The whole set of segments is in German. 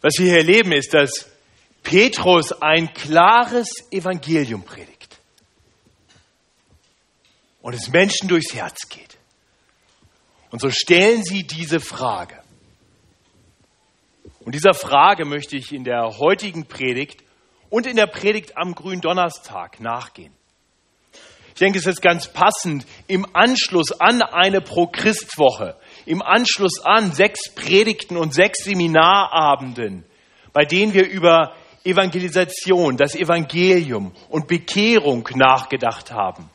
Was wir hier erleben, ist, dass Petrus ein klares Evangelium predigt und es Menschen durchs Herz geht. Und so stellen sie diese Frage. Und dieser Frage möchte ich in der heutigen Predigt und in der Predigt am Gründonnerstag nachgehen. Ich denke, es ist ganz passend im Anschluss an eine Pro-Christ-Woche, im Anschluss an sechs Predigten und sechs Seminarabenden, bei denen wir über Evangelisation, das Evangelium und Bekehrung nachgedacht haben.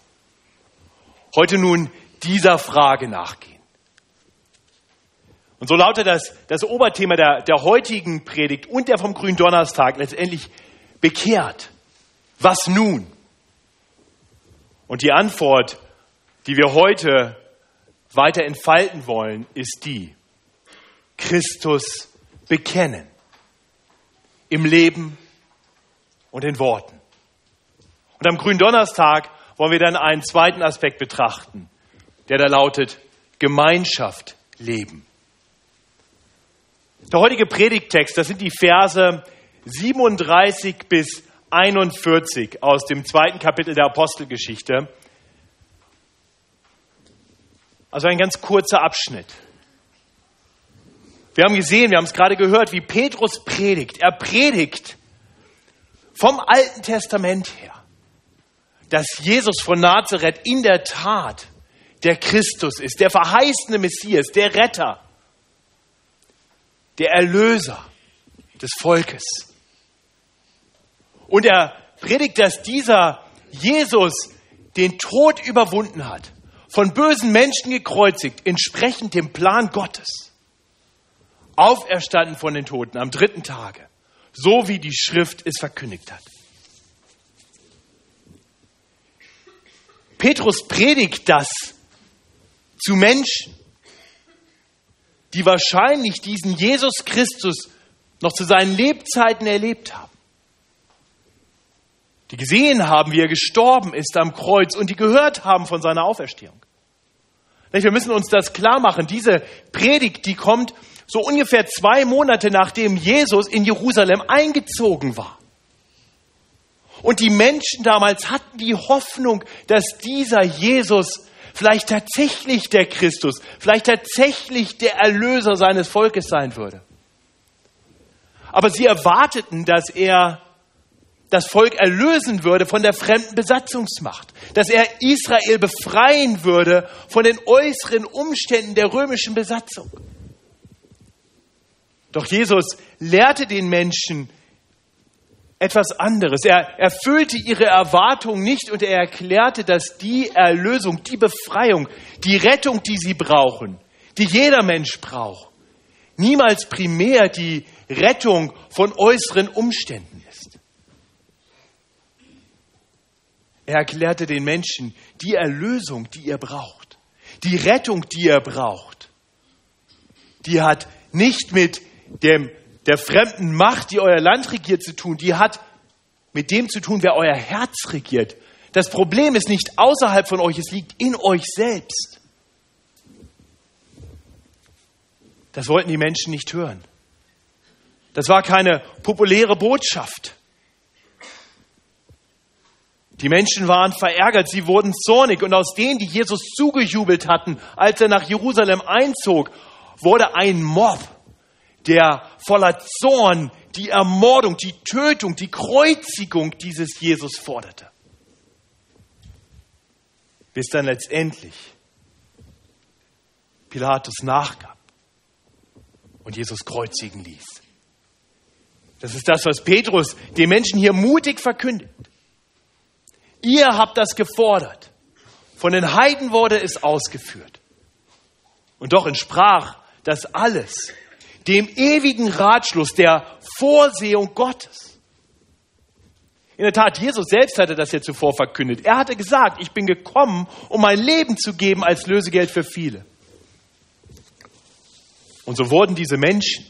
Heute nun dieser Frage nachgehen. Und so lautet das, das Oberthema der, der heutigen Predigt und der vom Gründonnerstag letztendlich bekehrt. Was nun? Und die Antwort, die wir heute weiter entfalten wollen, ist die, Christus bekennen. Im Leben und in Worten. Und am Gründonnerstag wollen wir dann einen zweiten Aspekt betrachten, der da lautet Gemeinschaft leben. Der heutige Predigttext, das sind die Verse 37 bis 41 aus dem zweiten Kapitel der Apostelgeschichte. Also ein ganz kurzer Abschnitt. Wir haben gesehen, wir haben es gerade gehört, wie Petrus predigt. Er predigt vom Alten Testament her, dass Jesus von Nazareth in der Tat der Christus ist, der verheißene Messias, der Retter, der Erlöser des Volkes. Und er predigt, dass dieser Jesus den Tod überwunden hat, von bösen Menschen gekreuzigt, entsprechend dem Plan Gottes, auferstanden von den Toten am dritten Tage, so wie die Schrift es verkündigt hat. Petrus predigt das zu Menschen, die wahrscheinlich diesen Jesus Christus noch zu seinen Lebzeiten erlebt haben die gesehen haben, wie er gestorben ist am Kreuz und die gehört haben von seiner Auferstehung. Wir müssen uns das klar machen. Diese Predigt, die kommt so ungefähr zwei Monate nachdem Jesus in Jerusalem eingezogen war. Und die Menschen damals hatten die Hoffnung, dass dieser Jesus vielleicht tatsächlich der Christus, vielleicht tatsächlich der Erlöser seines Volkes sein würde. Aber sie erwarteten, dass er das Volk erlösen würde von der fremden Besatzungsmacht, dass er Israel befreien würde von den äußeren Umständen der römischen Besatzung. Doch Jesus lehrte den Menschen etwas anderes. Er erfüllte ihre Erwartungen nicht und er erklärte, dass die Erlösung, die Befreiung, die Rettung, die sie brauchen, die jeder Mensch braucht, niemals primär die Rettung von äußeren Umständen Er erklärte den Menschen die Erlösung, die ihr braucht, die Rettung, die ihr braucht. Die hat nicht mit dem, der fremden Macht, die euer Land regiert, zu tun. Die hat mit dem zu tun, wer euer Herz regiert. Das Problem ist nicht außerhalb von euch, es liegt in euch selbst. Das wollten die Menschen nicht hören. Das war keine populäre Botschaft. Die Menschen waren verärgert, sie wurden zornig und aus denen, die Jesus zugejubelt hatten, als er nach Jerusalem einzog, wurde ein Mob, der voller Zorn die Ermordung, die Tötung, die Kreuzigung dieses Jesus forderte. Bis dann letztendlich Pilatus nachgab und Jesus kreuzigen ließ. Das ist das, was Petrus den Menschen hier mutig verkündet. Ihr habt das gefordert. Von den Heiden wurde es ausgeführt. Und doch entsprach das alles dem ewigen Ratschluss der Vorsehung Gottes. In der Tat, Jesus selbst hatte das ja zuvor verkündet. Er hatte gesagt, ich bin gekommen, um mein Leben zu geben als Lösegeld für viele. Und so wurden diese Menschen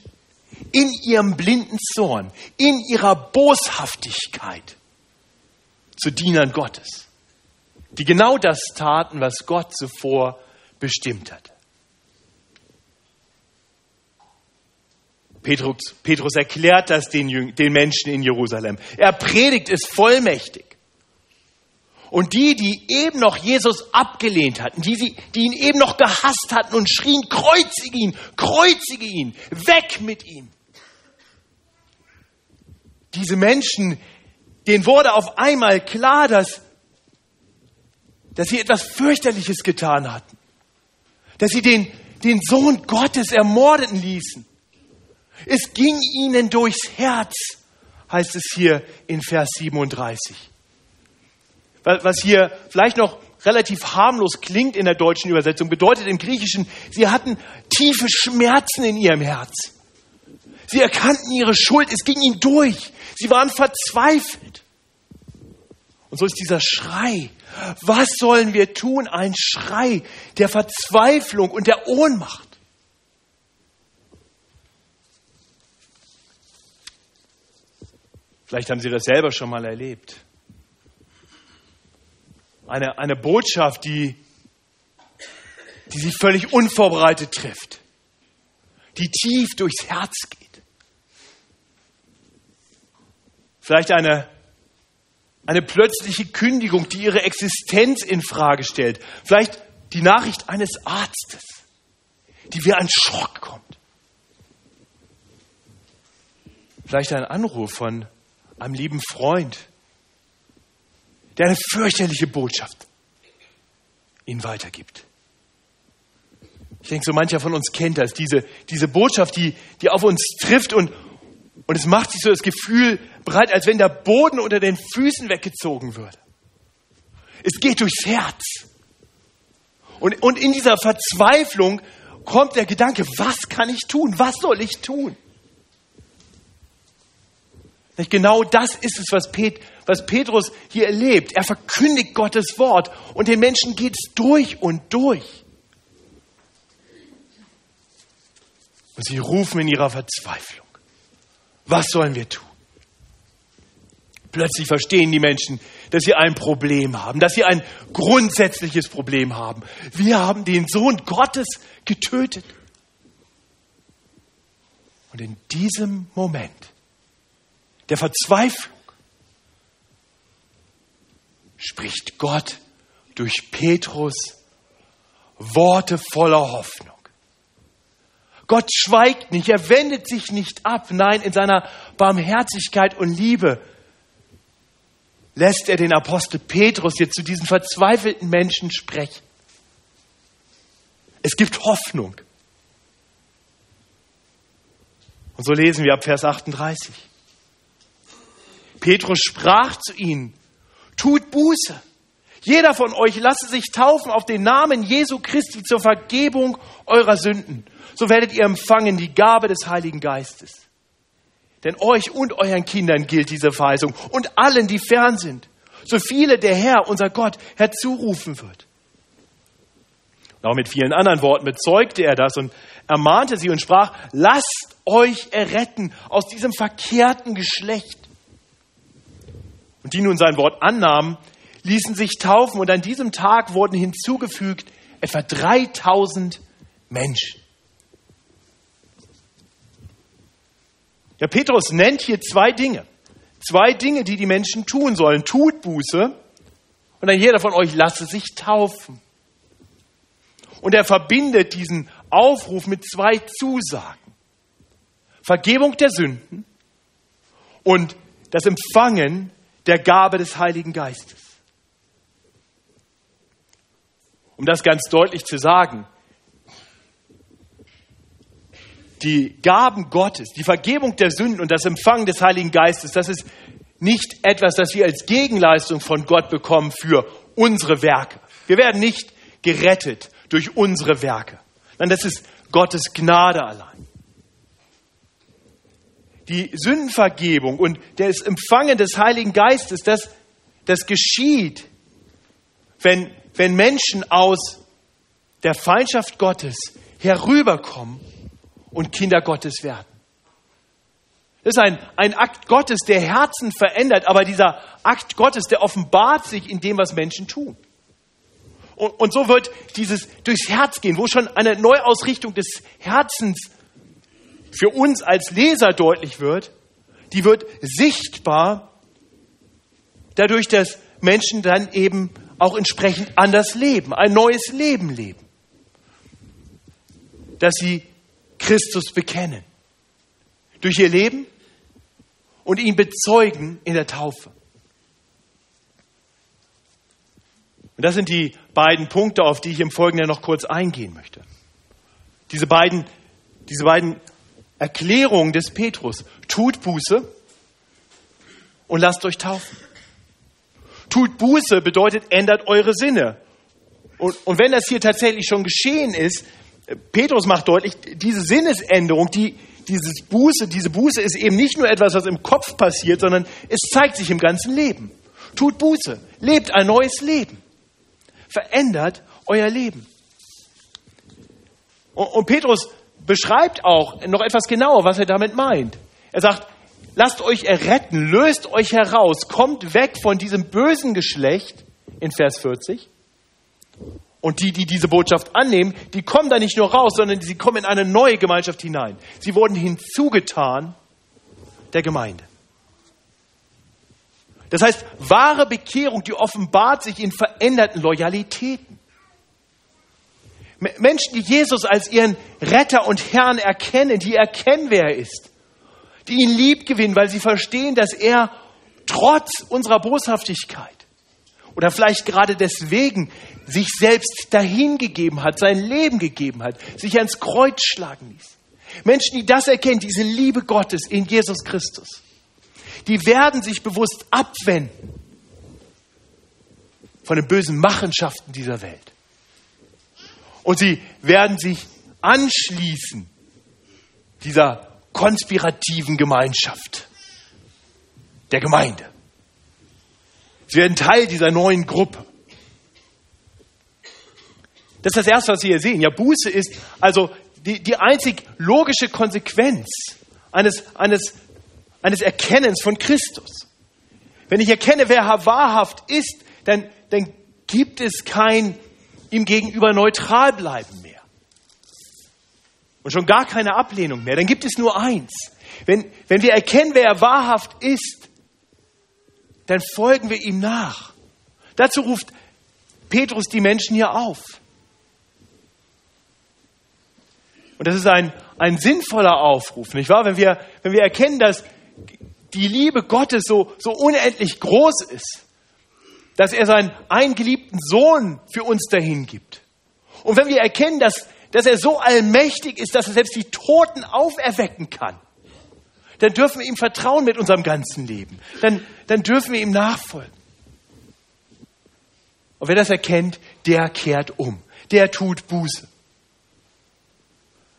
in ihrem blinden Zorn, in ihrer Boshaftigkeit zu Dienern Gottes, die genau das taten, was Gott zuvor bestimmt hatte. Petrus, Petrus erklärt das den, den Menschen in Jerusalem. Er predigt es vollmächtig. Und die, die eben noch Jesus abgelehnt hatten, die, sie, die ihn eben noch gehasst hatten und schrien, kreuzige ihn, kreuzige ihn, weg mit ihm. Diese Menschen, denen wurde auf einmal klar, dass, dass sie etwas fürchterliches getan hatten. Dass sie den, den Sohn Gottes ermorden ließen. Es ging ihnen durchs Herz, heißt es hier in Vers 37. Was hier vielleicht noch relativ harmlos klingt in der deutschen Übersetzung, bedeutet im Griechischen, sie hatten tiefe Schmerzen in ihrem Herz. Sie erkannten ihre Schuld, es ging ihnen durch. Sie waren verzweifelt. Und so ist dieser Schrei. Was sollen wir tun? Ein Schrei der Verzweiflung und der Ohnmacht. Vielleicht haben Sie das selber schon mal erlebt. Eine, eine Botschaft, die, die Sie völlig unvorbereitet trifft, die tief durchs Herz geht. Vielleicht eine, eine plötzliche Kündigung, die Ihre Existenz in Frage stellt. Vielleicht die Nachricht eines Arztes, die wie ein Schock kommt. Vielleicht ein Anruf von einem lieben Freund, der eine fürchterliche Botschaft ihnen weitergibt. Ich denke, so mancher von uns kennt das, diese, diese Botschaft, die, die auf uns trifft und, und es macht sich so das Gefühl breit, als wenn der Boden unter den Füßen weggezogen würde. Es geht durchs Herz. Und, und in dieser Verzweiflung kommt der Gedanke, was kann ich tun? Was soll ich tun? Genau das ist es, was, Pet, was Petrus hier erlebt. Er verkündigt Gottes Wort und den Menschen geht es durch und durch. Und sie rufen in ihrer Verzweiflung. Was sollen wir tun? Plötzlich verstehen die Menschen, dass sie ein Problem haben, dass sie ein grundsätzliches Problem haben. Wir haben den Sohn Gottes getötet. Und in diesem Moment der Verzweiflung spricht Gott durch Petrus Worte voller Hoffnung. Gott schweigt nicht, er wendet sich nicht ab. Nein, in seiner Barmherzigkeit und Liebe lässt er den Apostel Petrus jetzt zu diesen verzweifelten Menschen sprechen. Es gibt Hoffnung. Und so lesen wir ab Vers 38. Petrus sprach zu ihnen, tut Buße. Jeder von euch lasse sich taufen auf den Namen Jesu Christi zur Vergebung eurer Sünden. So werdet ihr empfangen die Gabe des Heiligen Geistes. Denn euch und euren Kindern gilt diese Verheißung und allen, die fern sind, so viele der Herr, unser Gott, herzurufen wird. Und auch mit vielen anderen Worten bezeugte er das und ermahnte sie und sprach, lasst euch erretten aus diesem verkehrten Geschlecht und die nun sein Wort annahmen, ließen sich taufen und an diesem Tag wurden hinzugefügt etwa 3000 Menschen. Der Petrus nennt hier zwei Dinge. Zwei Dinge, die die Menschen tun sollen. Tut Buße und dann jeder von euch lasse sich taufen. Und er verbindet diesen Aufruf mit zwei Zusagen. Vergebung der Sünden und das Empfangen der Gabe des Heiligen Geistes. Um das ganz deutlich zu sagen, die Gaben Gottes, die Vergebung der Sünden und das Empfangen des Heiligen Geistes, das ist nicht etwas, das wir als Gegenleistung von Gott bekommen für unsere Werke. Wir werden nicht gerettet durch unsere Werke. Nein, das ist Gottes Gnade allein die Sündenvergebung und das Empfangen des Heiligen Geistes, das, das geschieht, wenn, wenn Menschen aus der Feindschaft Gottes herüberkommen und Kinder Gottes werden. Das ist ein, ein Akt Gottes, der Herzen verändert, aber dieser Akt Gottes, der offenbart sich in dem, was Menschen tun. Und, und so wird dieses durchs Herz gehen, wo schon eine Neuausrichtung des Herzens für uns als Leser deutlich wird, die wird sichtbar dadurch, dass Menschen dann eben auch entsprechend anders leben, ein neues Leben leben. Dass sie Christus bekennen. Durch ihr Leben und ihn bezeugen in der Taufe. Und das sind die beiden Punkte, auf die ich im Folgenden noch kurz eingehen möchte. Diese beiden, diese beiden Erklärungen des Petrus. Tut Buße und lasst euch taufen. Tut Buße bedeutet, ändert eure Sinne. Und, und wenn das hier tatsächlich schon geschehen ist, Petrus macht deutlich, diese Sinnesänderung, die, dieses Buße, diese Buße ist eben nicht nur etwas, was im Kopf passiert, sondern es zeigt sich im ganzen Leben. Tut Buße, lebt ein neues Leben, verändert euer Leben. Und, und Petrus beschreibt auch noch etwas genauer, was er damit meint. Er sagt, lasst euch erretten, löst euch heraus, kommt weg von diesem bösen Geschlecht in Vers 40. Und die, die diese Botschaft annehmen, die kommen da nicht nur raus, sondern sie kommen in eine neue Gemeinschaft hinein. Sie wurden hinzugetan der Gemeinde. Das heißt, wahre Bekehrung, die offenbart sich in veränderten Loyalitäten. Menschen, die Jesus als ihren Retter und Herrn erkennen, die erkennen, wer er ist, die ihn lieb gewinnen, weil sie verstehen, dass er trotz unserer Boshaftigkeit oder vielleicht gerade deswegen sich selbst dahingegeben hat, sein Leben gegeben hat, sich ans Kreuz schlagen ließ. Menschen, die das erkennen, diese Liebe Gottes in Jesus Christus, die werden sich bewusst abwenden von den bösen Machenschaften dieser Welt. Und sie werden sich anschließen dieser konspirativen Gemeinschaft, der Gemeinde. Sie werden Teil dieser neuen Gruppe. Das ist das Erste, was Sie hier sehen. Ja, Buße ist also die, die einzig logische Konsequenz eines, eines, eines Erkennens von Christus. Wenn ich erkenne, wer wahrhaft ist, dann, dann gibt es kein ihm gegenüber neutral bleiben mehr. Und schon gar keine Ablehnung mehr. Dann gibt es nur eins. Wenn, wenn wir erkennen, wer er wahrhaft ist, dann folgen wir ihm nach. Dazu ruft Petrus die Menschen hier auf. Und das ist ein, ein sinnvoller Aufruf, nicht wahr? Wenn wir, wenn wir erkennen, dass die Liebe Gottes so, so unendlich groß ist, dass er seinen eingeliebten Sohn für uns dahin gibt. Und wenn wir erkennen, dass, dass er so allmächtig ist, dass er selbst die Toten auferwecken kann, dann dürfen wir ihm vertrauen mit unserem ganzen Leben. Dann, dann dürfen wir ihm nachfolgen. Und wer das erkennt, der kehrt um. Der tut Buße.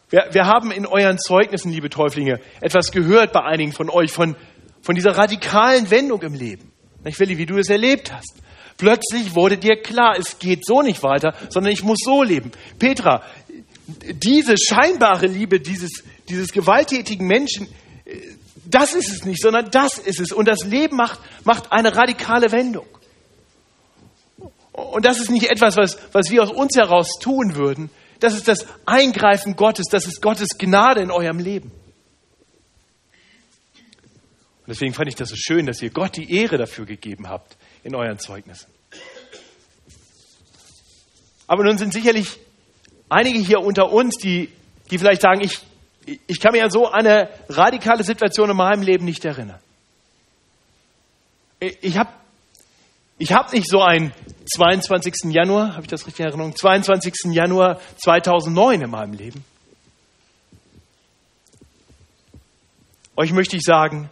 Wir, wir haben in euren Zeugnissen, liebe Täuflinge, etwas gehört bei einigen von euch von, von dieser radikalen Wendung im Leben. Ich will, wie du es erlebt hast. Plötzlich wurde dir klar, es geht so nicht weiter, sondern ich muss so leben. Petra, diese scheinbare Liebe dieses, dieses gewalttätigen Menschen, das ist es nicht, sondern das ist es. Und das Leben macht, macht eine radikale Wendung. Und das ist nicht etwas, was, was wir aus uns heraus tun würden. Das ist das Eingreifen Gottes. Das ist Gottes Gnade in eurem Leben. Und deswegen fand ich das so schön, dass ihr Gott die Ehre dafür gegeben habt, in euren Zeugnissen. Aber nun sind sicherlich einige hier unter uns, die, die vielleicht sagen, ich, ich kann mir an so eine radikale Situation in meinem Leben nicht erinnern. Ich habe ich hab nicht so einen 22. Januar, habe ich das richtig in Erinnerung? 22. Januar 2009 in meinem Leben. Euch möchte ich sagen,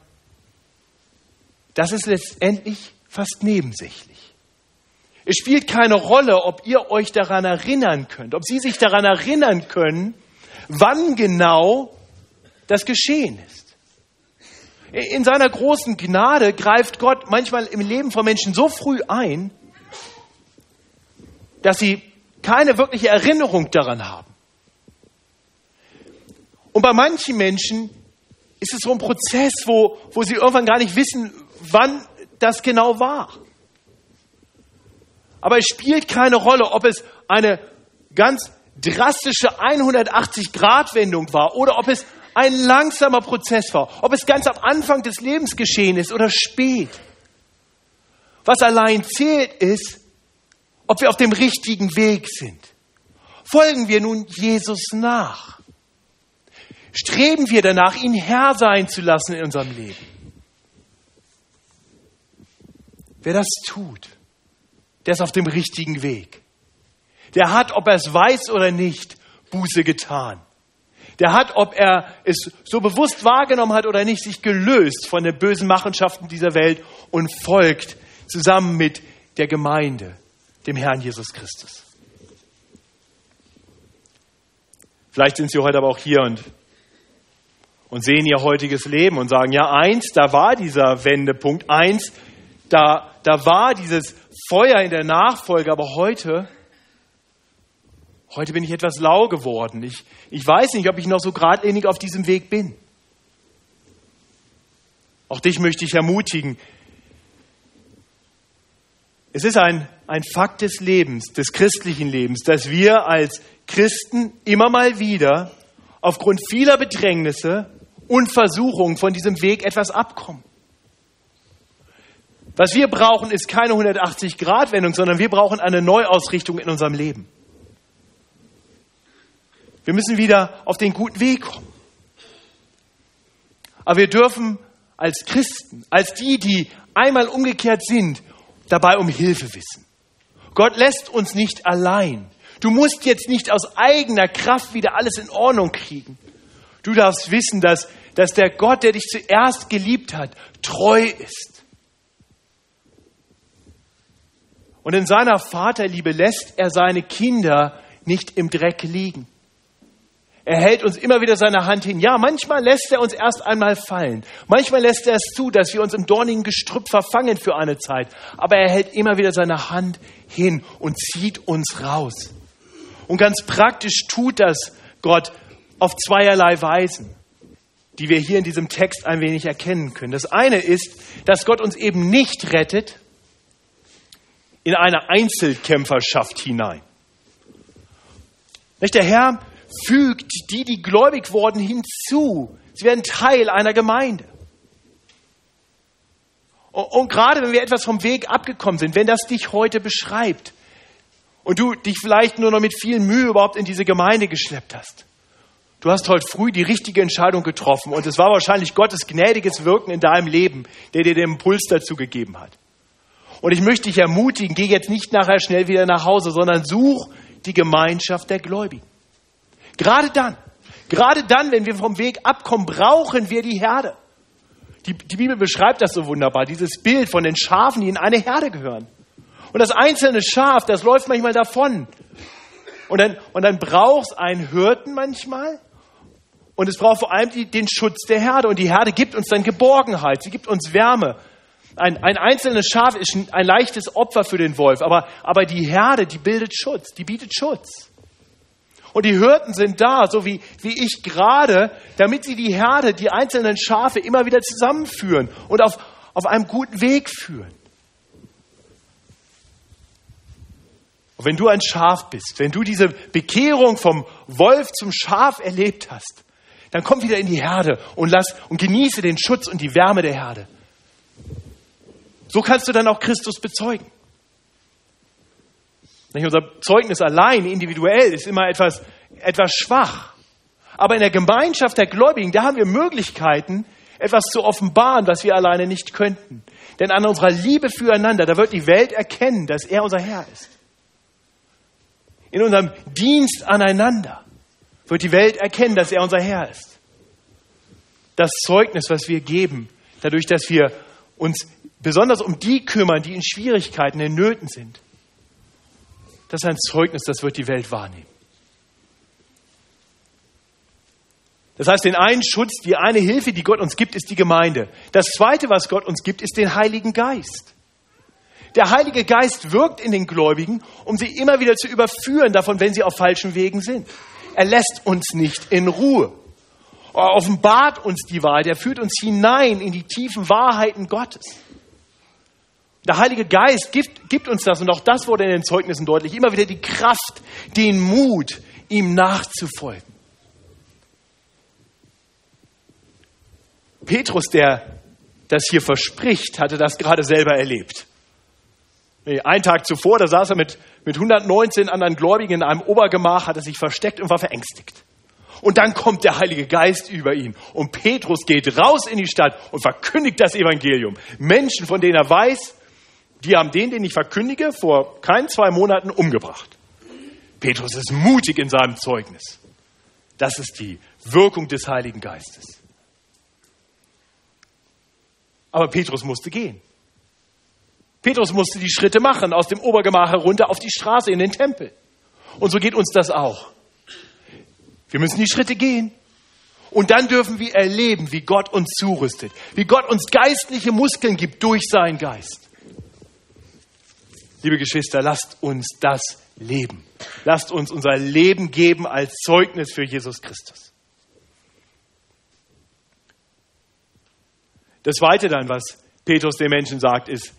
das ist letztendlich fast nebensächlich. Es spielt keine Rolle, ob ihr euch daran erinnern könnt, ob Sie sich daran erinnern können, wann genau das geschehen ist. In seiner großen Gnade greift Gott manchmal im Leben von Menschen so früh ein, dass sie keine wirkliche Erinnerung daran haben. Und bei manchen Menschen ist es so ein Prozess, wo, wo sie irgendwann gar nicht wissen, wann das genau war. Aber es spielt keine Rolle, ob es eine ganz drastische 180-Grad-Wendung war oder ob es ein langsamer Prozess war, ob es ganz am Anfang des Lebens geschehen ist oder spät. Was allein zählt ist, ob wir auf dem richtigen Weg sind. Folgen wir nun Jesus nach? Streben wir danach, ihn Herr sein zu lassen in unserem Leben? Wer das tut, der ist auf dem richtigen Weg. Der hat, ob er es weiß oder nicht, Buße getan. Der hat, ob er es so bewusst wahrgenommen hat oder nicht, sich gelöst von den bösen Machenschaften dieser Welt und folgt zusammen mit der Gemeinde, dem Herrn Jesus Christus. Vielleicht sind Sie heute aber auch hier und, und sehen Ihr heutiges Leben und sagen, ja, eins, da war dieser Wendepunkt, eins, da, da war dieses Feuer in der Nachfolge, aber heute, heute bin ich etwas lau geworden. Ich, ich weiß nicht, ob ich noch so geradlinig auf diesem Weg bin. Auch dich möchte ich ermutigen. Es ist ein, ein Fakt des Lebens, des christlichen Lebens, dass wir als Christen immer mal wieder aufgrund vieler Bedrängnisse und Versuchungen von diesem Weg etwas abkommen. Was wir brauchen, ist keine 180-Grad-Wendung, sondern wir brauchen eine Neuausrichtung in unserem Leben. Wir müssen wieder auf den guten Weg kommen. Aber wir dürfen als Christen, als die, die einmal umgekehrt sind, dabei um Hilfe wissen. Gott lässt uns nicht allein. Du musst jetzt nicht aus eigener Kraft wieder alles in Ordnung kriegen. Du darfst wissen, dass, dass der Gott, der dich zuerst geliebt hat, treu ist Und in seiner Vaterliebe lässt er seine Kinder nicht im Dreck liegen. Er hält uns immer wieder seine Hand hin. Ja, manchmal lässt er uns erst einmal fallen. Manchmal lässt er es zu, dass wir uns im dornigen Gestrüpp verfangen für eine Zeit. Aber er hält immer wieder seine Hand hin und zieht uns raus. Und ganz praktisch tut das Gott auf zweierlei Weisen, die wir hier in diesem Text ein wenig erkennen können. Das eine ist, dass Gott uns eben nicht rettet, in eine Einzelkämpferschaft hinein. Der Herr fügt die, die gläubig wurden, hinzu. Sie werden Teil einer Gemeinde. Und, gerade wenn wir etwas vom Weg abgekommen sind, wenn das dich heute beschreibt und du dich vielleicht nur noch mit viel Mühe überhaupt in diese Gemeinde geschleppt hast, du hast heute früh die richtige Entscheidung getroffen und es war wahrscheinlich Gottes gnädiges Wirken in deinem Leben, der dir den Impuls dazu gegeben hat. Und ich möchte dich ermutigen, geh jetzt nicht nachher schnell wieder nach Hause, sondern such die Gemeinschaft der Gläubigen. Gerade dann, gerade dann, wenn wir vom Weg abkommen, brauchen wir die Herde. Die, die Bibel beschreibt das so wunderbar, dieses Bild von den Schafen, die in eine Herde gehören. Und das einzelne Schaf, das läuft manchmal davon. Und dann, und dann braucht es einen Hirten manchmal. Und es braucht vor allem die, den Schutz der Herde. Und die Herde gibt uns dann Geborgenheit, sie gibt uns Wärme, ein, ein einzelnes Schaf ist ein leichtes Opfer für den Wolf, aber, aber die Herde, die bildet Schutz, die bietet Schutz. Und die Hirten sind da, so wie, wie ich gerade, damit sie die Herde, die einzelnen Schafe immer wieder zusammenführen und auf, auf einem guten Weg führen. Und wenn du ein Schaf bist, wenn du diese Bekehrung vom Wolf zum Schaf erlebt hast, dann komm wieder in die Herde und lass und genieße den Schutz und die Wärme der Herde. So kannst du dann auch Christus bezeugen. Nicht unser Zeugnis allein, individuell, ist immer etwas, etwas schwach. Aber in der Gemeinschaft der Gläubigen, da haben wir Möglichkeiten, etwas zu offenbaren, was wir alleine nicht könnten. Denn an unserer Liebe füreinander, da wird die Welt erkennen, dass er unser Herr ist. In unserem Dienst aneinander wird die Welt erkennen, dass er unser Herr ist. Das Zeugnis, was wir geben, dadurch, dass wir uns besonders um die kümmern, die in Schwierigkeiten, in Nöten sind. Das ist ein Zeugnis, das wird die Welt wahrnehmen. Das heißt, den einen Schutz, die eine Hilfe, die Gott uns gibt, ist die Gemeinde. Das zweite, was Gott uns gibt, ist den Heiligen Geist. Der Heilige Geist wirkt in den Gläubigen, um sie immer wieder zu überführen davon, wenn sie auf falschen Wegen sind. Er lässt uns nicht in Ruhe. Er offenbart uns die Wahrheit. Er führt uns hinein in die tiefen Wahrheiten Gottes. Der Heilige Geist gibt, gibt uns das, und auch das wurde in den Zeugnissen deutlich, immer wieder die Kraft, den Mut, ihm nachzufolgen. Petrus, der das hier verspricht, hatte das gerade selber erlebt. Nee, einen Tag zuvor, da saß er mit, mit 119 anderen Gläubigen in einem Obergemach, hat er sich versteckt und war verängstigt. Und dann kommt der Heilige Geist über ihn. Und Petrus geht raus in die Stadt und verkündigt das Evangelium. Menschen, von denen er weiß, die haben den, den ich verkündige, vor kein zwei Monaten umgebracht. Petrus ist mutig in seinem Zeugnis. Das ist die Wirkung des Heiligen Geistes. Aber Petrus musste gehen. Petrus musste die Schritte machen, aus dem Obergemach herunter auf die Straße in den Tempel. Und so geht uns das auch. Wir müssen die Schritte gehen. Und dann dürfen wir erleben, wie Gott uns zurüstet, wie Gott uns geistliche Muskeln gibt durch seinen Geist. Liebe Geschwister, lasst uns das leben. Lasst uns unser Leben geben als Zeugnis für Jesus Christus. Das Zweite dann, was Petrus den Menschen sagt, ist,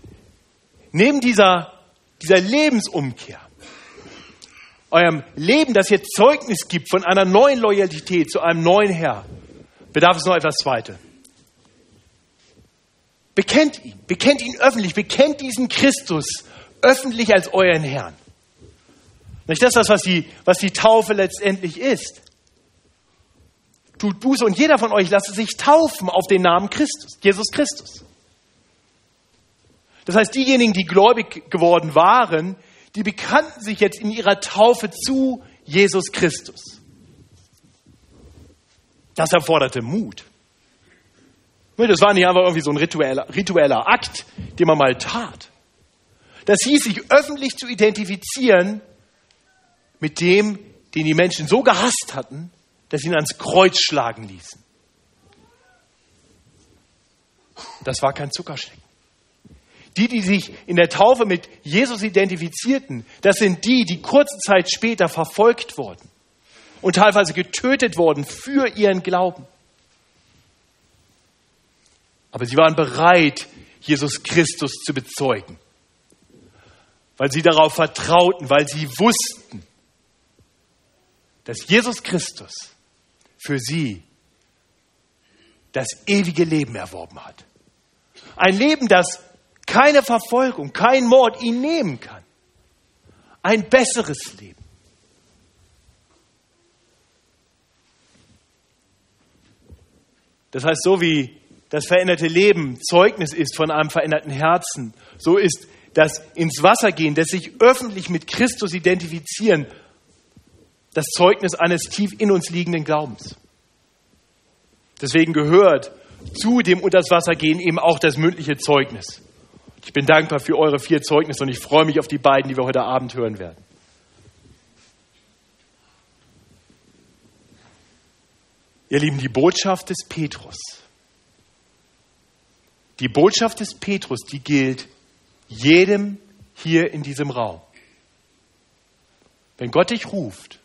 neben dieser, dieser Lebensumkehr, eurem Leben, das jetzt Zeugnis gibt von einer neuen Loyalität zu einem neuen Herr, bedarf es noch etwas Zweites. Bekennt ihn, bekennt ihn öffentlich, bekennt diesen Christus öffentlich als euren Herrn. Nicht das ist das, was die, was die Taufe letztendlich ist. Tut Buße und jeder von euch lasse sich taufen auf den Namen Christus, Jesus Christus. Das heißt, diejenigen, die gläubig geworden waren, die bekannten sich jetzt in ihrer Taufe zu Jesus Christus. Das erforderte Mut. Das war nicht einfach irgendwie so ein ritueller, ritueller Akt, den man mal tat. Das hieß, sich öffentlich zu identifizieren mit dem, den die Menschen so gehasst hatten, dass sie ihn ans Kreuz schlagen ließen. Das war kein Zuckerschlecken. Die, die sich in der Taufe mit Jesus identifizierten, das sind die, die kurze Zeit später verfolgt wurden und teilweise getötet wurden für ihren Glauben. Aber sie waren bereit, Jesus Christus zu bezeugen, weil sie darauf vertrauten, weil sie wussten, dass Jesus Christus für sie das ewige Leben erworben hat. Ein Leben, das keine Verfolgung, kein Mord ihn nehmen kann. Ein besseres Leben. Das heißt, so wie das veränderte Leben Zeugnis ist von einem veränderten Herzen, so ist das ins Wasser gehen, das sich öffentlich mit Christus identifizieren, das Zeugnis eines tief in uns liegenden Glaubens. Deswegen gehört zu dem Unters Wasser gehen eben auch das mündliche Zeugnis. Ich bin dankbar für eure vier Zeugnisse und ich freue mich auf die beiden, die wir heute Abend hören werden. Ihr Lieben, die Botschaft des Petrus, die Botschaft des Petrus, die gilt jedem hier in diesem Raum. Wenn Gott dich ruft,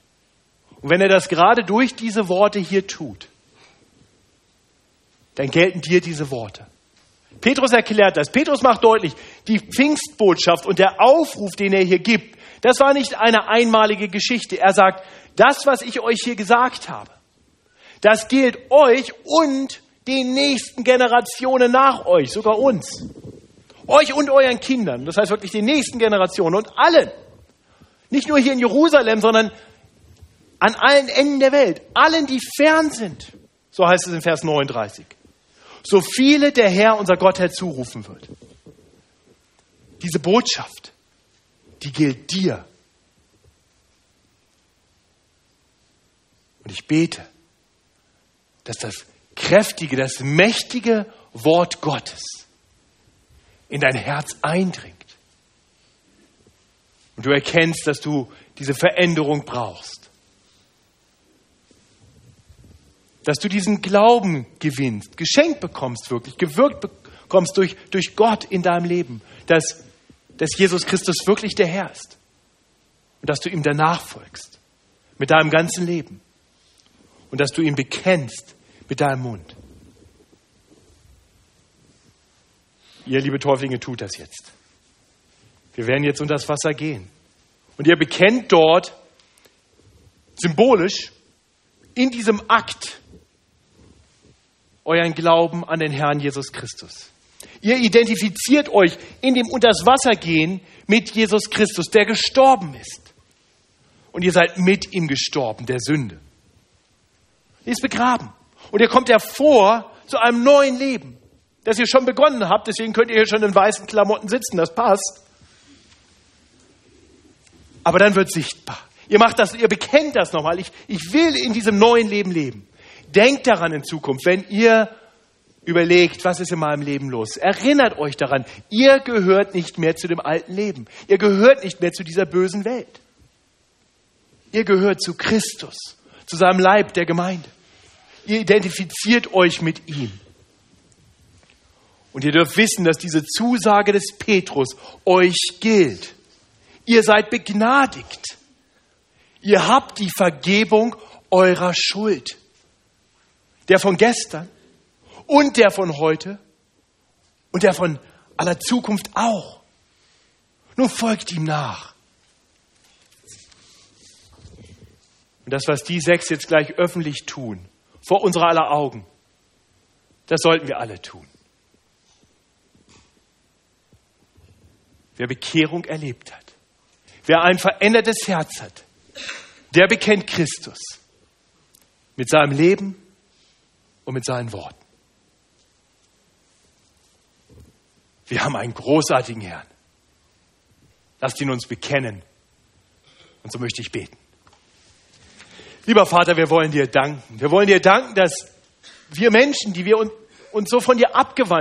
und wenn er das gerade durch diese Worte hier tut, dann gelten dir diese Worte. Petrus erklärt das. Petrus macht deutlich, die Pfingstbotschaft und der Aufruf, den er hier gibt, das war nicht eine einmalige Geschichte. Er sagt, das, was ich euch hier gesagt habe, das gilt euch und den nächsten Generationen nach euch, sogar uns. Euch und euren Kindern. Das heißt wirklich den nächsten Generationen und allen. Nicht nur hier in Jerusalem, sondern an allen Enden der Welt, allen, die fern sind. So heißt es in Vers 39. So viele der Herr, unser Gott, herzurufen wird. Diese Botschaft, die gilt dir. Und ich bete, dass das kräftige, das mächtige Wort Gottes in dein Herz eindringt. Und du erkennst, dass du diese Veränderung brauchst. dass du diesen Glauben gewinnst, geschenkt bekommst wirklich, gewirkt bekommst durch, durch Gott in deinem Leben, dass, dass Jesus Christus wirklich der Herr ist und dass du ihm danach folgst mit deinem ganzen Leben und dass du ihn bekennst mit deinem Mund. Ihr, liebe Täuflinge, tut das jetzt. Wir werden jetzt unter das Wasser gehen. Und ihr bekennt dort symbolisch in diesem Akt euren Glauben an den Herrn Jesus Christus. Ihr identifiziert euch in dem unters Wasser gehen mit Jesus Christus, der gestorben ist. Und ihr seid mit ihm gestorben, der Sünde. Er ist begraben. Und ihr kommt hervor zu einem neuen Leben, das ihr schon begonnen habt. Deswegen könnt ihr hier schon in weißen Klamotten sitzen, das passt. Aber dann wird sichtbar. Ihr macht das, ihr bekennt das nochmal. Ich, ich will in diesem neuen Leben leben. Denkt daran in Zukunft, wenn ihr überlegt, was ist in meinem Leben los. Erinnert euch daran, ihr gehört nicht mehr zu dem alten Leben. Ihr gehört nicht mehr zu dieser bösen Welt. Ihr gehört zu Christus, zu seinem Leib der Gemeinde. Ihr identifiziert euch mit ihm. Und ihr dürft wissen, dass diese Zusage des Petrus euch gilt. Ihr seid begnadigt. Ihr habt die Vergebung eurer Schuld. Der von gestern und der von heute und der von aller Zukunft auch. Nun folgt ihm nach. Und das, was die sechs jetzt gleich öffentlich tun, vor unserer aller Augen, das sollten wir alle tun. Wer Bekehrung erlebt hat, wer ein verändertes Herz hat, der bekennt Christus mit seinem Leben und mit seinen Worten. Wir haben einen großartigen Herrn. Lasst ihn uns bekennen. Und so möchte ich beten. Lieber Vater, wir wollen dir danken. Wir wollen dir danken, dass wir Menschen, die wir uns so von dir abgewandt